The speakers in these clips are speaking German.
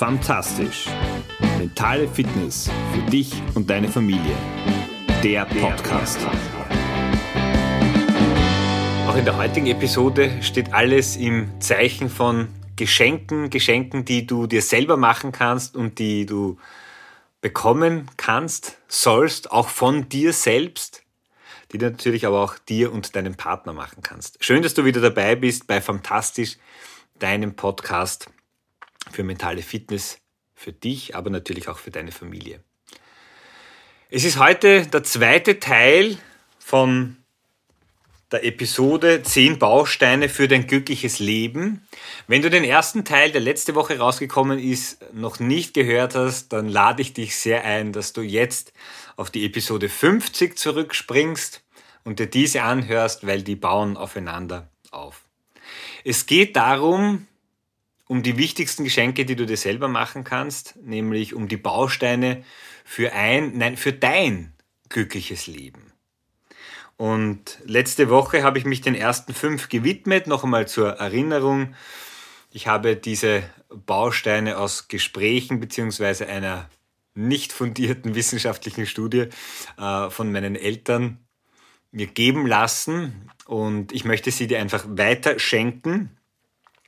Fantastisch. Mentale Fitness für dich und deine Familie. Der Podcast. Auch in der heutigen Episode steht alles im Zeichen von Geschenken, Geschenken, die du dir selber machen kannst und die du bekommen kannst, sollst, auch von dir selbst, die du natürlich aber auch dir und deinem Partner machen kannst. Schön, dass du wieder dabei bist bei Fantastisch, deinem Podcast für mentale Fitness für dich, aber natürlich auch für deine Familie. Es ist heute der zweite Teil von der Episode 10 Bausteine für dein glückliches Leben. Wenn du den ersten Teil, der letzte Woche rausgekommen ist, noch nicht gehört hast, dann lade ich dich sehr ein, dass du jetzt auf die Episode 50 zurückspringst und dir diese anhörst, weil die bauen aufeinander auf. Es geht darum, um die wichtigsten Geschenke, die du dir selber machen kannst, nämlich um die Bausteine für ein, nein, für dein glückliches Leben. Und letzte Woche habe ich mich den ersten fünf gewidmet, noch einmal zur Erinnerung. Ich habe diese Bausteine aus Gesprächen beziehungsweise einer nicht fundierten wissenschaftlichen Studie äh, von meinen Eltern mir geben lassen und ich möchte sie dir einfach weiter schenken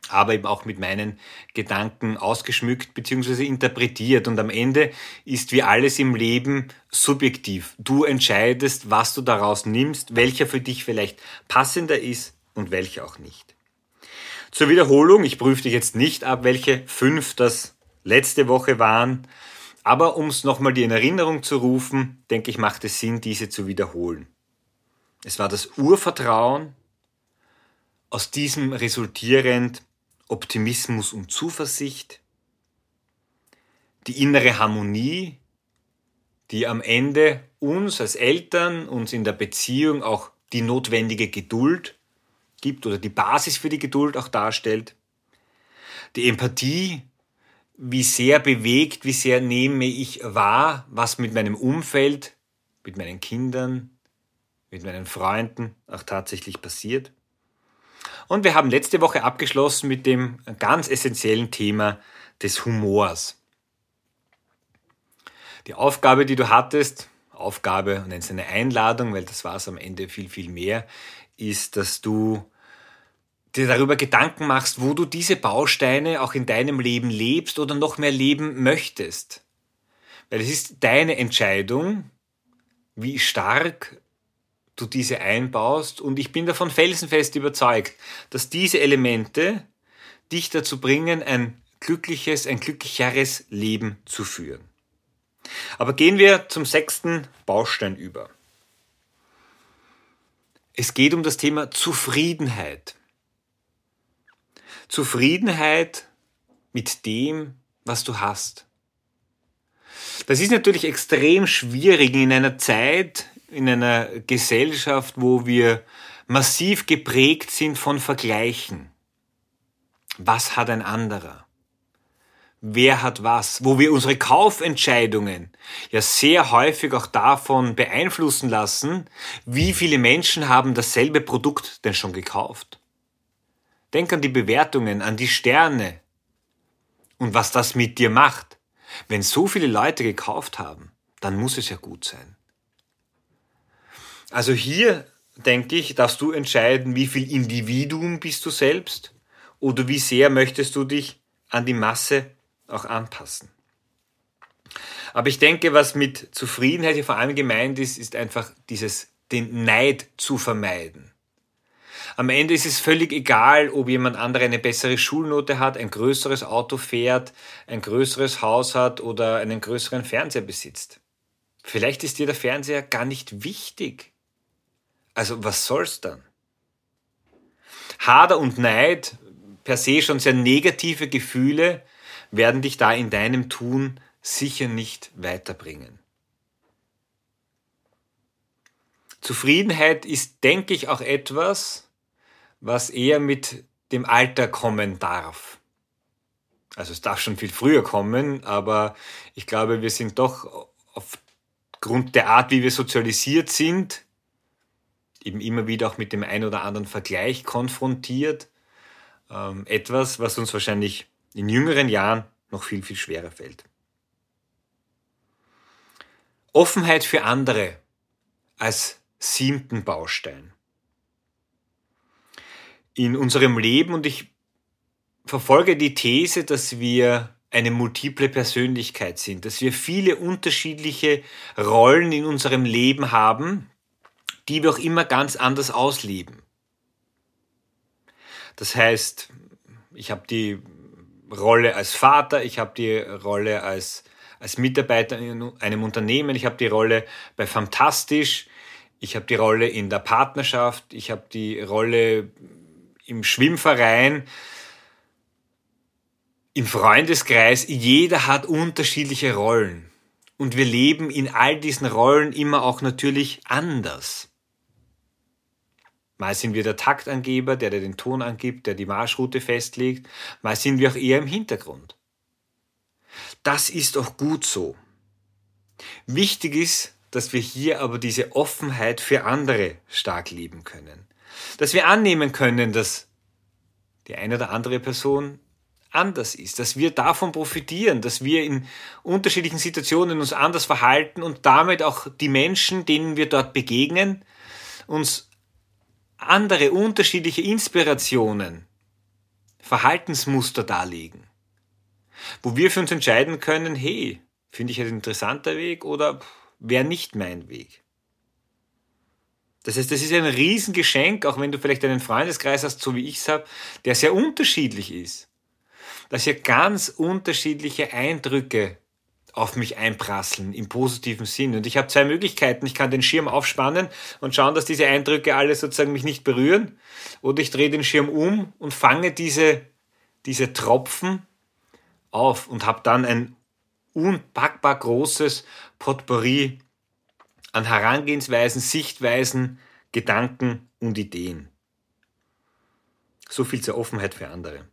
aber eben auch mit meinen Gedanken ausgeschmückt bzw. interpretiert. Und am Ende ist wie alles im Leben subjektiv. Du entscheidest, was du daraus nimmst, welcher für dich vielleicht passender ist und welcher auch nicht. Zur Wiederholung, ich prüfe dich jetzt nicht ab, welche fünf das letzte Woche waren, aber um es nochmal in Erinnerung zu rufen, denke ich, macht es Sinn, diese zu wiederholen. Es war das Urvertrauen, aus diesem resultierend Optimismus und Zuversicht, die innere Harmonie, die am Ende uns als Eltern, uns in der Beziehung auch die notwendige Geduld gibt oder die Basis für die Geduld auch darstellt. Die Empathie, wie sehr bewegt, wie sehr nehme ich wahr, was mit meinem Umfeld, mit meinen Kindern, mit meinen Freunden auch tatsächlich passiert. Und wir haben letzte Woche abgeschlossen mit dem ganz essentiellen Thema des Humors. Die Aufgabe, die du hattest, Aufgabe, es eine Einladung, weil das war es am Ende viel, viel mehr, ist, dass du dir darüber Gedanken machst, wo du diese Bausteine auch in deinem Leben lebst oder noch mehr leben möchtest. Weil es ist deine Entscheidung, wie stark du diese einbaust und ich bin davon felsenfest überzeugt, dass diese Elemente dich dazu bringen, ein glückliches, ein glücklicheres Leben zu führen. Aber gehen wir zum sechsten Baustein über. Es geht um das Thema Zufriedenheit. Zufriedenheit mit dem, was du hast. Das ist natürlich extrem schwierig in einer Zeit, in einer Gesellschaft, wo wir massiv geprägt sind von Vergleichen. Was hat ein anderer? Wer hat was? Wo wir unsere Kaufentscheidungen ja sehr häufig auch davon beeinflussen lassen, wie viele Menschen haben dasselbe Produkt denn schon gekauft. Denk an die Bewertungen, an die Sterne und was das mit dir macht. Wenn so viele Leute gekauft haben, dann muss es ja gut sein. Also hier, denke ich, darfst du entscheiden, wie viel Individuum bist du selbst oder wie sehr möchtest du dich an die Masse auch anpassen. Aber ich denke, was mit Zufriedenheit hier vor allem gemeint ist, ist einfach dieses, den Neid zu vermeiden. Am Ende ist es völlig egal, ob jemand andere eine bessere Schulnote hat, ein größeres Auto fährt, ein größeres Haus hat oder einen größeren Fernseher besitzt. Vielleicht ist dir der Fernseher gar nicht wichtig. Also was soll's dann? Hader und Neid, per se schon sehr negative Gefühle, werden dich da in deinem Tun sicher nicht weiterbringen. Zufriedenheit ist, denke ich, auch etwas, was eher mit dem Alter kommen darf. Also es darf schon viel früher kommen, aber ich glaube, wir sind doch aufgrund der Art, wie wir sozialisiert sind, eben immer wieder auch mit dem ein oder anderen Vergleich konfrontiert. Ähm, etwas, was uns wahrscheinlich in jüngeren Jahren noch viel, viel schwerer fällt. Offenheit für andere als siebten Baustein. In unserem Leben, und ich verfolge die These, dass wir eine multiple Persönlichkeit sind, dass wir viele unterschiedliche Rollen in unserem Leben haben, die wir auch immer ganz anders ausleben. Das heißt, ich habe die Rolle als Vater, ich habe die Rolle als, als Mitarbeiter in einem Unternehmen, ich habe die Rolle bei Fantastisch, ich habe die Rolle in der Partnerschaft, ich habe die Rolle im Schwimmverein, im Freundeskreis. Jeder hat unterschiedliche Rollen. Und wir leben in all diesen Rollen immer auch natürlich anders. Mal sind wir der Taktangeber, der, der den Ton angibt, der die Marschroute festlegt. Mal sind wir auch eher im Hintergrund. Das ist auch gut so. Wichtig ist, dass wir hier aber diese Offenheit für andere stark leben können. Dass wir annehmen können, dass die eine oder andere Person anders ist, dass wir davon profitieren, dass wir in unterschiedlichen Situationen uns anders verhalten und damit auch die Menschen, denen wir dort begegnen, uns andere unterschiedliche Inspirationen, Verhaltensmuster darlegen, wo wir für uns entscheiden können, hey, finde ich ein interessanter Weg oder wäre nicht mein Weg. Das heißt, das ist ein Riesengeschenk, auch wenn du vielleicht einen Freundeskreis hast, so wie ich es habe, der sehr unterschiedlich ist. Dass hier ganz unterschiedliche Eindrücke auf mich einprasseln im positiven Sinn. Und ich habe zwei Möglichkeiten. Ich kann den Schirm aufspannen und schauen, dass diese Eindrücke alle sozusagen mich nicht berühren. Oder ich drehe den Schirm um und fange diese, diese Tropfen auf und habe dann ein unpackbar großes Potpourri an Herangehensweisen, Sichtweisen, Gedanken und Ideen. So viel zur Offenheit für andere.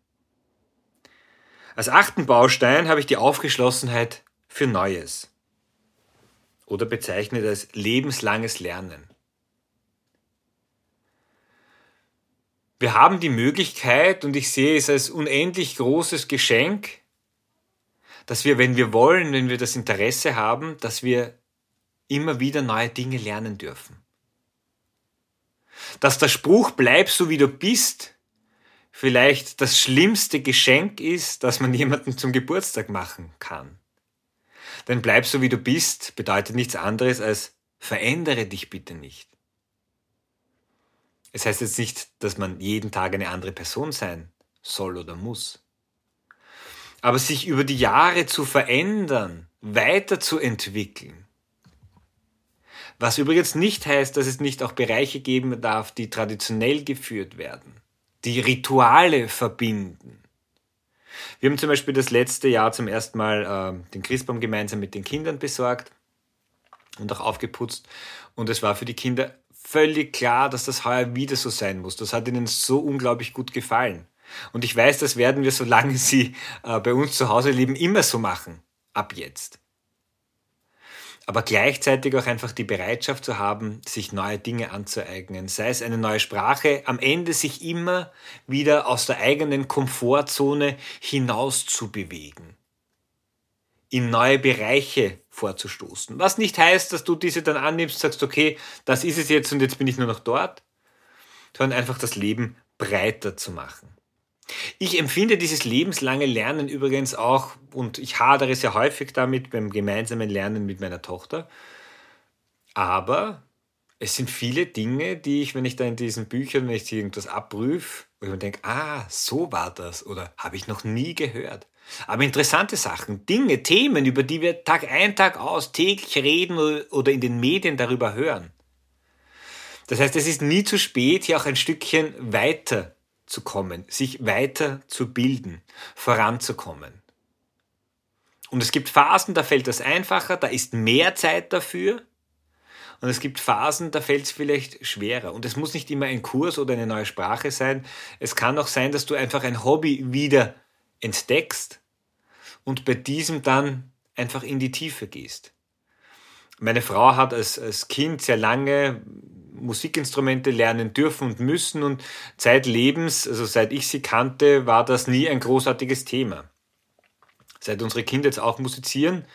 Als achten Baustein habe ich die Aufgeschlossenheit für Neues oder bezeichnet als lebenslanges Lernen. Wir haben die Möglichkeit, und ich sehe es als unendlich großes Geschenk, dass wir, wenn wir wollen, wenn wir das Interesse haben, dass wir immer wieder neue Dinge lernen dürfen. Dass der Spruch bleib so wie du bist vielleicht das schlimmste Geschenk ist, das man jemandem zum Geburtstag machen kann. Denn bleib so wie du bist bedeutet nichts anderes als verändere dich bitte nicht. Es heißt jetzt nicht, dass man jeden Tag eine andere Person sein soll oder muss. Aber sich über die Jahre zu verändern, weiterzuentwickeln. Was übrigens nicht heißt, dass es nicht auch Bereiche geben darf, die traditionell geführt werden, die Rituale verbinden, wir haben zum Beispiel das letzte Jahr zum ersten Mal äh, den Christbaum gemeinsam mit den Kindern besorgt und auch aufgeputzt. Und es war für die Kinder völlig klar, dass das heuer wieder so sein muss. Das hat ihnen so unglaublich gut gefallen. Und ich weiß, das werden wir, solange sie äh, bei uns zu Hause leben, immer so machen. Ab jetzt aber gleichzeitig auch einfach die Bereitschaft zu haben, sich neue Dinge anzueignen, sei es eine neue Sprache, am Ende sich immer wieder aus der eigenen Komfortzone hinaus zu bewegen, in neue Bereiche vorzustoßen. Was nicht heißt, dass du diese dann annimmst, sagst, okay, das ist es jetzt und jetzt bin ich nur noch dort, sondern einfach das Leben breiter zu machen. Ich empfinde dieses lebenslange Lernen übrigens auch, und ich hadere sehr häufig damit beim gemeinsamen Lernen mit meiner Tochter, aber es sind viele Dinge, die ich, wenn ich da in diesen Büchern, wenn ich irgendwas abprüfe, wo ich mir denke, ah, so war das oder habe ich noch nie gehört. Aber interessante Sachen, Dinge, Themen, über die wir Tag ein, Tag aus täglich reden oder in den Medien darüber hören. Das heißt, es ist nie zu spät, hier auch ein Stückchen weiter zu kommen, sich weiter zu bilden, voranzukommen. Und es gibt Phasen, da fällt das einfacher, da ist mehr Zeit dafür. Und es gibt Phasen, da fällt es vielleicht schwerer. Und es muss nicht immer ein Kurs oder eine neue Sprache sein. Es kann auch sein, dass du einfach ein Hobby wieder entdeckst und bei diesem dann einfach in die Tiefe gehst. Meine Frau hat als, als Kind sehr lange Musikinstrumente lernen dürfen und müssen und zeitlebens, also seit ich sie kannte, war das nie ein großartiges Thema. Seit unsere Kinder jetzt auch musizieren,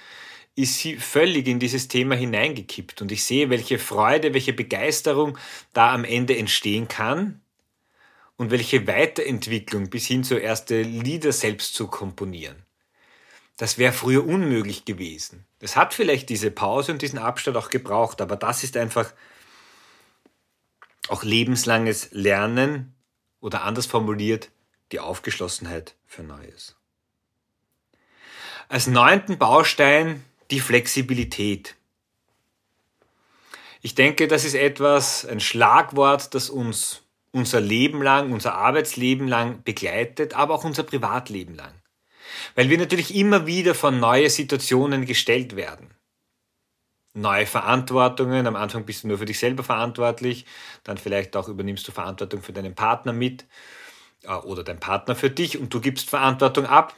ist sie völlig in dieses Thema hineingekippt. Und ich sehe, welche Freude, welche Begeisterung da am Ende entstehen kann und welche Weiterentwicklung bis hin zu erste Lieder selbst zu komponieren. Das wäre früher unmöglich gewesen. Es hat vielleicht diese Pause und diesen Abstand auch gebraucht, aber das ist einfach auch lebenslanges Lernen oder anders formuliert die Aufgeschlossenheit für Neues. Als neunten Baustein die Flexibilität. Ich denke, das ist etwas, ein Schlagwort, das uns unser Leben lang, unser Arbeitsleben lang begleitet, aber auch unser Privatleben lang. Weil wir natürlich immer wieder von neue Situationen gestellt werden. Neue Verantwortungen, am Anfang bist du nur für dich selber verantwortlich, dann vielleicht auch übernimmst du Verantwortung für deinen Partner mit äh, oder dein Partner für dich und du gibst Verantwortung ab.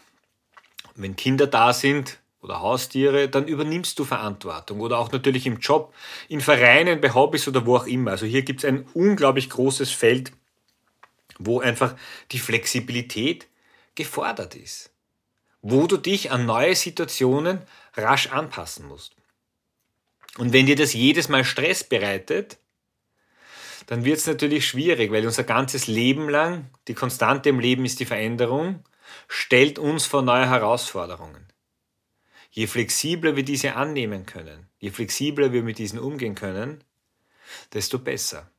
Wenn Kinder da sind oder Haustiere, dann übernimmst du Verantwortung oder auch natürlich im Job, in Vereinen, bei Hobbys oder wo auch immer. Also hier gibt es ein unglaublich großes Feld, wo einfach die Flexibilität gefordert ist wo du dich an neue Situationen rasch anpassen musst. Und wenn dir das jedes Mal Stress bereitet, dann wird es natürlich schwierig, weil unser ganzes Leben lang, die Konstante im Leben ist die Veränderung, stellt uns vor neue Herausforderungen. Je flexibler wir diese annehmen können, je flexibler wir mit diesen umgehen können, desto besser.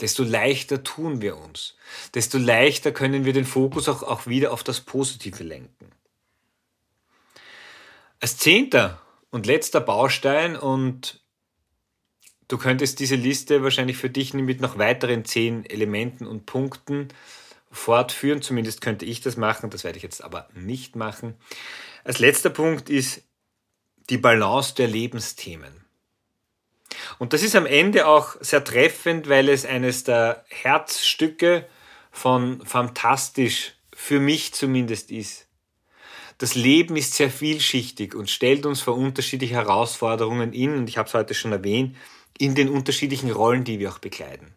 Desto leichter tun wir uns. Desto leichter können wir den Fokus auch, auch wieder auf das Positive lenken. Als zehnter und letzter Baustein und du könntest diese Liste wahrscheinlich für dich mit noch weiteren zehn Elementen und Punkten fortführen. Zumindest könnte ich das machen, das werde ich jetzt aber nicht machen. Als letzter Punkt ist die Balance der Lebensthemen. Und das ist am Ende auch sehr treffend, weil es eines der Herzstücke von Fantastisch für mich zumindest ist das Leben ist sehr vielschichtig und stellt uns vor unterschiedliche Herausforderungen in, und ich habe es heute schon erwähnt, in den unterschiedlichen Rollen, die wir auch bekleiden.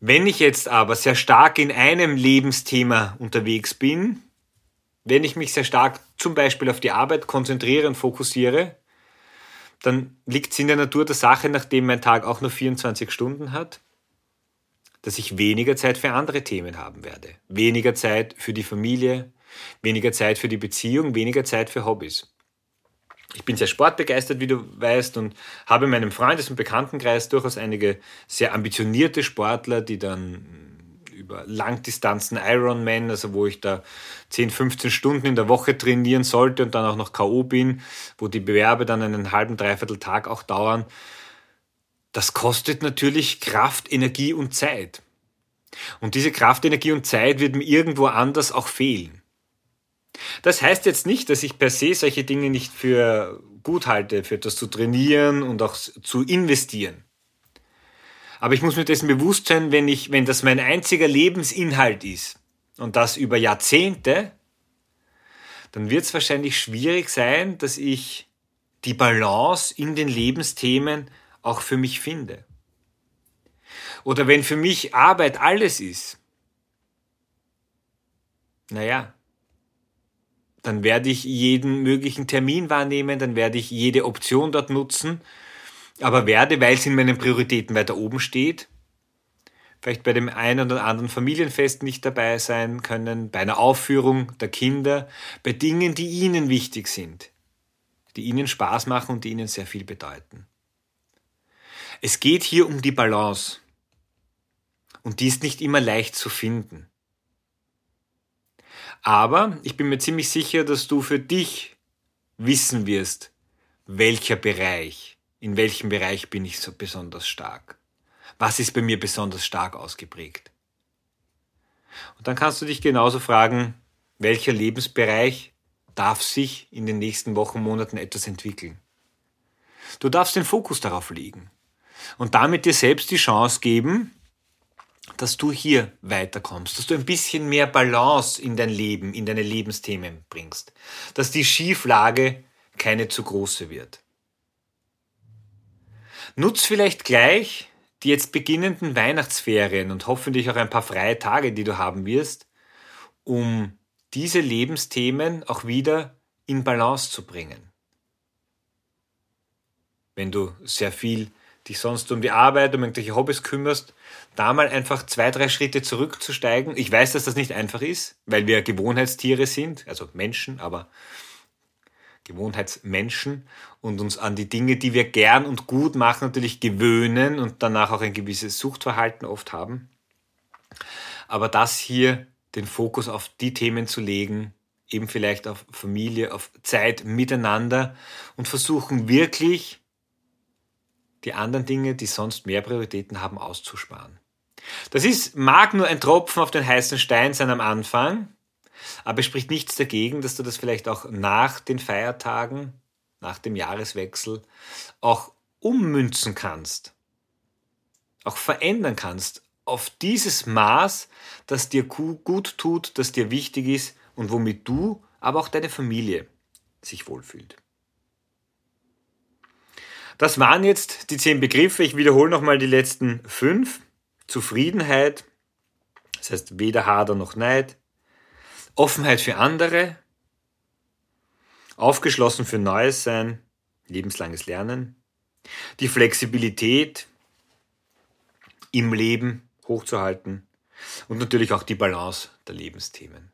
Wenn ich jetzt aber sehr stark in einem Lebensthema unterwegs bin, wenn ich mich sehr stark zum Beispiel auf die Arbeit konzentriere und fokussiere, dann liegt es in der Natur der Sache, nachdem mein Tag auch nur 24 Stunden hat, dass ich weniger Zeit für andere Themen haben werde. Weniger Zeit für die Familie, weniger Zeit für die Beziehung, weniger Zeit für Hobbys. Ich bin sehr sportbegeistert, wie du weißt, und habe in meinem Freundes- und Bekanntenkreis durchaus einige sehr ambitionierte Sportler, die dann über Langdistanzen Ironman, also wo ich da 10, 15 Stunden in der Woche trainieren sollte und dann auch noch K.O. bin, wo die Bewerbe dann einen halben, dreiviertel Tag auch dauern, das kostet natürlich Kraft, Energie und Zeit. Und diese Kraft, Energie und Zeit wird mir irgendwo anders auch fehlen. Das heißt jetzt nicht, dass ich per se solche Dinge nicht für gut halte, für etwas zu trainieren und auch zu investieren. Aber ich muss mir dessen bewusst sein, wenn ich, wenn das mein einziger Lebensinhalt ist und das über Jahrzehnte, dann wird es wahrscheinlich schwierig sein, dass ich die Balance in den Lebensthemen auch für mich finde. Oder wenn für mich Arbeit alles ist, naja, dann werde ich jeden möglichen Termin wahrnehmen, dann werde ich jede Option dort nutzen, aber werde, weil es in meinen Prioritäten weiter oben steht, vielleicht bei dem einen oder anderen Familienfest nicht dabei sein können, bei einer Aufführung der Kinder, bei Dingen, die ihnen wichtig sind, die ihnen Spaß machen und die ihnen sehr viel bedeuten. Es geht hier um die Balance. Und die ist nicht immer leicht zu finden. Aber ich bin mir ziemlich sicher, dass du für dich wissen wirst, welcher Bereich, in welchem Bereich bin ich so besonders stark. Was ist bei mir besonders stark ausgeprägt? Und dann kannst du dich genauso fragen, welcher Lebensbereich darf sich in den nächsten Wochen, Monaten etwas entwickeln. Du darfst den Fokus darauf legen und damit dir selbst die Chance geben, dass du hier weiterkommst, dass du ein bisschen mehr Balance in dein Leben, in deine Lebensthemen bringst, dass die Schieflage keine zu große wird. Nutz vielleicht gleich die jetzt beginnenden Weihnachtsferien und hoffentlich auch ein paar freie Tage, die du haben wirst, um diese Lebensthemen auch wieder in Balance zu bringen. Wenn du sehr viel dich sonst um die Arbeit, um irgendwelche Hobbys kümmerst, da mal einfach zwei, drei Schritte zurückzusteigen. Ich weiß, dass das nicht einfach ist, weil wir Gewohnheitstiere sind, also Menschen, aber Gewohnheitsmenschen und uns an die Dinge, die wir gern und gut machen, natürlich gewöhnen und danach auch ein gewisses Suchtverhalten oft haben. Aber das hier, den Fokus auf die Themen zu legen, eben vielleicht auf Familie, auf Zeit miteinander und versuchen wirklich die anderen Dinge, die sonst mehr Prioritäten haben, auszusparen. Das ist, mag nur ein Tropfen auf den heißen Stein sein am Anfang, aber es spricht nichts dagegen, dass du das vielleicht auch nach den Feiertagen, nach dem Jahreswechsel auch ummünzen kannst, auch verändern kannst auf dieses Maß, das dir gut tut, das dir wichtig ist und womit du, aber auch deine Familie sich wohlfühlt. Das waren jetzt die zehn Begriffe. Ich wiederhole nochmal die letzten fünf. Zufriedenheit, das heißt weder Hader noch Neid, Offenheit für andere, aufgeschlossen für Neues sein, lebenslanges Lernen, die Flexibilität im Leben hochzuhalten und natürlich auch die Balance der Lebensthemen.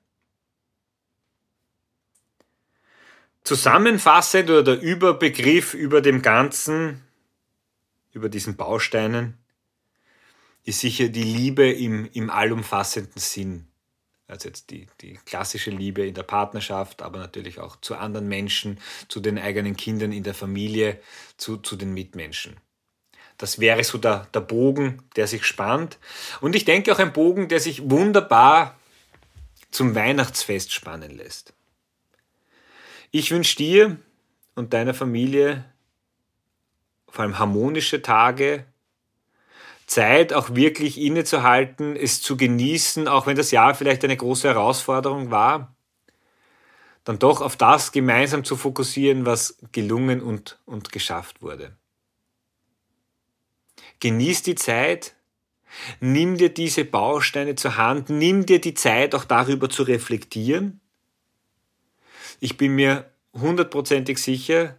Zusammenfassend oder der Überbegriff über dem Ganzen, über diesen Bausteinen, ist sicher die Liebe im, im allumfassenden Sinn. Also jetzt die, die klassische Liebe in der Partnerschaft, aber natürlich auch zu anderen Menschen, zu den eigenen Kindern in der Familie, zu, zu den Mitmenschen. Das wäre so der, der Bogen, der sich spannt. Und ich denke auch ein Bogen, der sich wunderbar zum Weihnachtsfest spannen lässt. Ich wünsche dir und deiner Familie vor allem harmonische Tage, Zeit auch wirklich innezuhalten, es zu genießen, auch wenn das Jahr vielleicht eine große Herausforderung war, dann doch auf das gemeinsam zu fokussieren, was gelungen und, und geschafft wurde. Genieß die Zeit, nimm dir diese Bausteine zur Hand, nimm dir die Zeit, auch darüber zu reflektieren. Ich bin mir hundertprozentig sicher,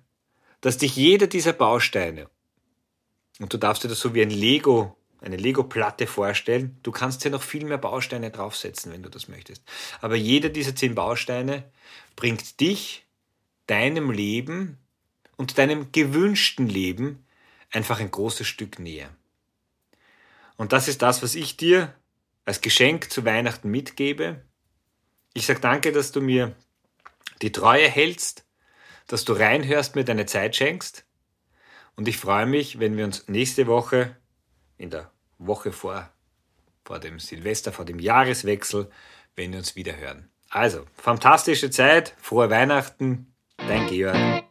dass dich jeder dieser Bausteine, und du darfst dir das so wie ein Lego eine Lego-Platte vorstellen. Du kannst ja noch viel mehr Bausteine draufsetzen, wenn du das möchtest. Aber jeder dieser zehn Bausteine bringt dich, deinem Leben und deinem gewünschten Leben einfach ein großes Stück näher. Und das ist das, was ich dir als Geschenk zu Weihnachten mitgebe. Ich sage danke, dass du mir die Treue hältst, dass du reinhörst, mir deine Zeit schenkst. Und ich freue mich, wenn wir uns nächste Woche in der Woche vor, vor dem Silvester, vor dem Jahreswechsel, wenn wir uns wieder hören. Also, fantastische Zeit, frohe Weihnachten, dein Georg.